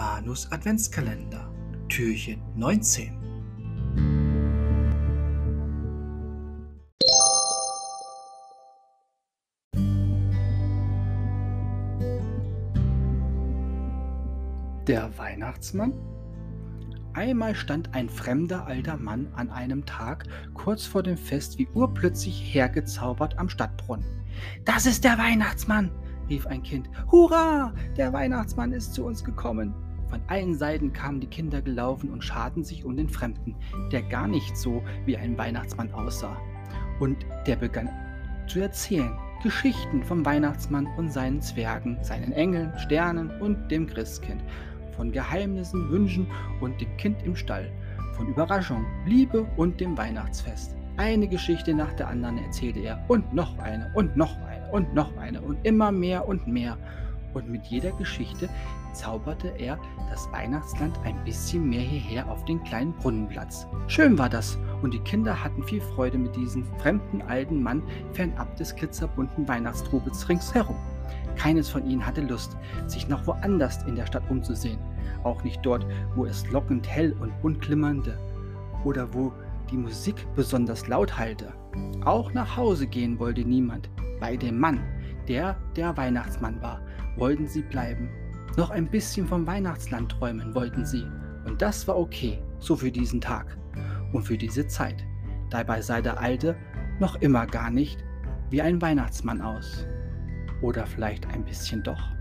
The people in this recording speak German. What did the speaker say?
Manus Adventskalender, Türchen 19. Der Weihnachtsmann? Einmal stand ein fremder alter Mann an einem Tag kurz vor dem Fest wie urplötzlich hergezaubert am Stadtbrunnen. Das ist der Weihnachtsmann, rief ein Kind. Hurra! Der Weihnachtsmann ist zu uns gekommen. Von allen Seiten kamen die Kinder gelaufen und scharten sich um den Fremden, der gar nicht so wie ein Weihnachtsmann aussah. Und der begann zu erzählen. Geschichten vom Weihnachtsmann und seinen Zwergen, seinen Engeln, Sternen und dem Christkind. Von Geheimnissen, Wünschen und dem Kind im Stall. Von Überraschung, Liebe und dem Weihnachtsfest. Eine Geschichte nach der anderen erzählte er und noch eine und noch eine und noch eine und immer mehr und mehr. Und mit jeder Geschichte zauberte er das Weihnachtsland ein bisschen mehr hierher auf den kleinen Brunnenplatz. Schön war das, und die Kinder hatten viel Freude mit diesem fremden alten Mann fernab des glitzerbunten Weihnachtstrubels ringsherum. Keines von ihnen hatte Lust, sich noch woanders in der Stadt umzusehen, auch nicht dort, wo es lockend hell und bunt glimmerte oder wo die Musik besonders laut hallte. Auch nach Hause gehen wollte niemand, bei dem Mann, der der Weihnachtsmann war, wollten sie bleiben. Noch ein bisschen vom Weihnachtsland träumen wollten sie. Und das war okay, so für diesen Tag und für diese Zeit. Dabei sah der Alte noch immer gar nicht wie ein Weihnachtsmann aus. Oder vielleicht ein bisschen doch.